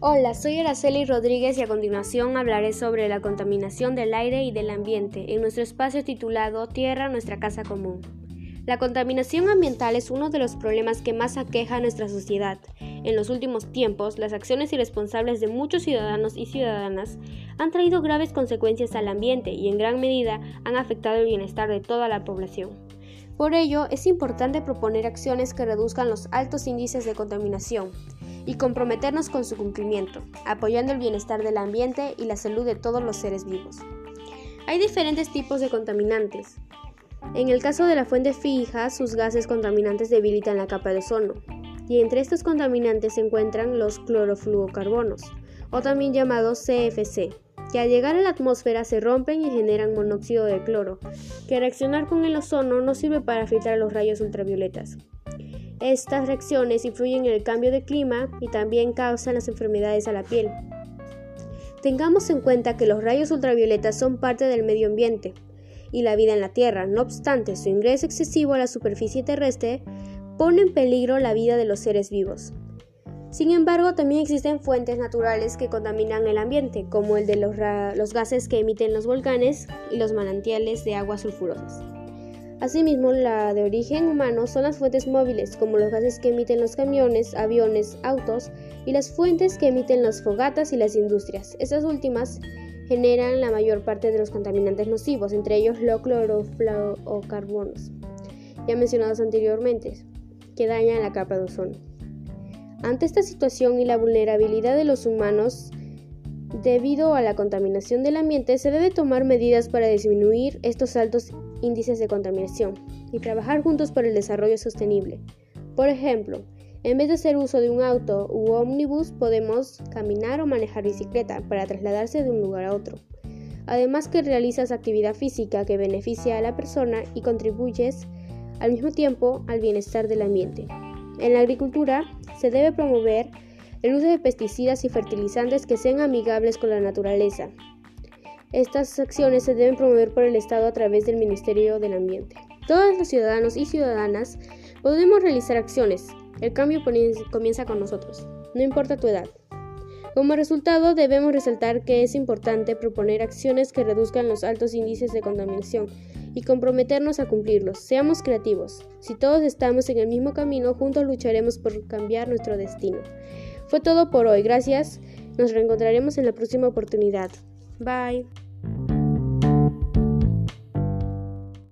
Hola, soy Araceli Rodríguez y a continuación hablaré sobre la contaminación del aire y del ambiente en nuestro espacio titulado Tierra, nuestra casa común. La contaminación ambiental es uno de los problemas que más aqueja a nuestra sociedad. En los últimos tiempos, las acciones irresponsables de muchos ciudadanos y ciudadanas han traído graves consecuencias al ambiente y en gran medida han afectado el bienestar de toda la población. Por ello, es importante proponer acciones que reduzcan los altos índices de contaminación y comprometernos con su cumplimiento, apoyando el bienestar del ambiente y la salud de todos los seres vivos. Hay diferentes tipos de contaminantes. En el caso de la fuente fija, sus gases contaminantes debilitan la capa de ozono, y entre estos contaminantes se encuentran los clorofluorocarbonos, o también llamados CFC, que al llegar a la atmósfera se rompen y generan monóxido de cloro, que reaccionar con el ozono no sirve para filtrar los rayos ultravioletas. Estas reacciones influyen en el cambio de clima y también causan las enfermedades a la piel. Tengamos en cuenta que los rayos ultravioletas son parte del medio ambiente y la vida en la Tierra, no obstante su ingreso excesivo a la superficie terrestre pone en peligro la vida de los seres vivos. Sin embargo, también existen fuentes naturales que contaminan el ambiente, como el de los, gases que emiten los volcanes y los manantiales de aguas sulfurosas. Asimismo, la de origen humano son las fuentes móviles, como los gases que emiten los camiones, aviones, autos, y las fuentes que emiten las fogatas y las industrias. Estas últimas generan la mayor parte de los contaminantes nocivos, entre ellos los clorofluorocarbonos, ya mencionados anteriormente, que dañan la capa de ozono. Ante esta situación y la vulnerabilidad de los humanos debido a la contaminación del ambiente, se debe tomar medidas para disminuir estos altos índices de contaminación y trabajar juntos por el desarrollo sostenible. Por ejemplo, en vez de hacer uso de un auto u ómnibus, podemos caminar o manejar bicicleta para trasladarse de un lugar a otro. Además que realizas actividad física que beneficia a la persona y contribuyes al mismo tiempo al bienestar del ambiente. En la agricultura se debe promover el uso de pesticidas y fertilizantes que sean amigables con la naturaleza. Estas acciones se deben promover por el Estado a través del Ministerio del Ambiente. Todos los ciudadanos y ciudadanas podemos realizar acciones. El cambio comienza con nosotros, no importa tu edad. Como resultado, debemos resaltar que es importante proponer acciones que reduzcan los altos índices de contaminación y comprometernos a cumplirlos. Seamos creativos. Si todos estamos en el mismo camino, juntos lucharemos por cambiar nuestro destino. Fue todo por hoy. Gracias. Nos reencontraremos en la próxima oportunidad. Bye.